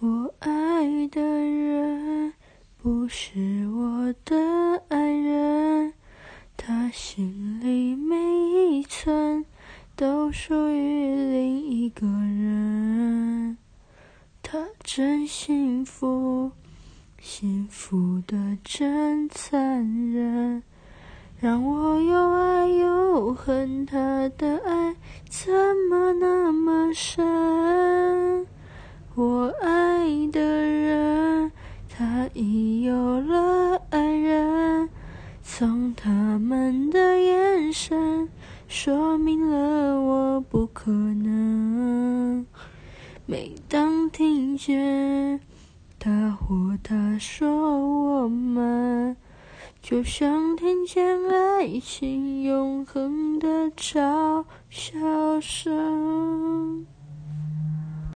我爱的人不是我的爱人，他心里每一寸都属于另一个人。他真幸福，幸福的真残忍，让我又爱又恨他的爱，怎么那么深？有了爱人，从他们的眼神说明了我不可能。每当听见他或她说我们，就像听见爱情永恒的嘲笑声。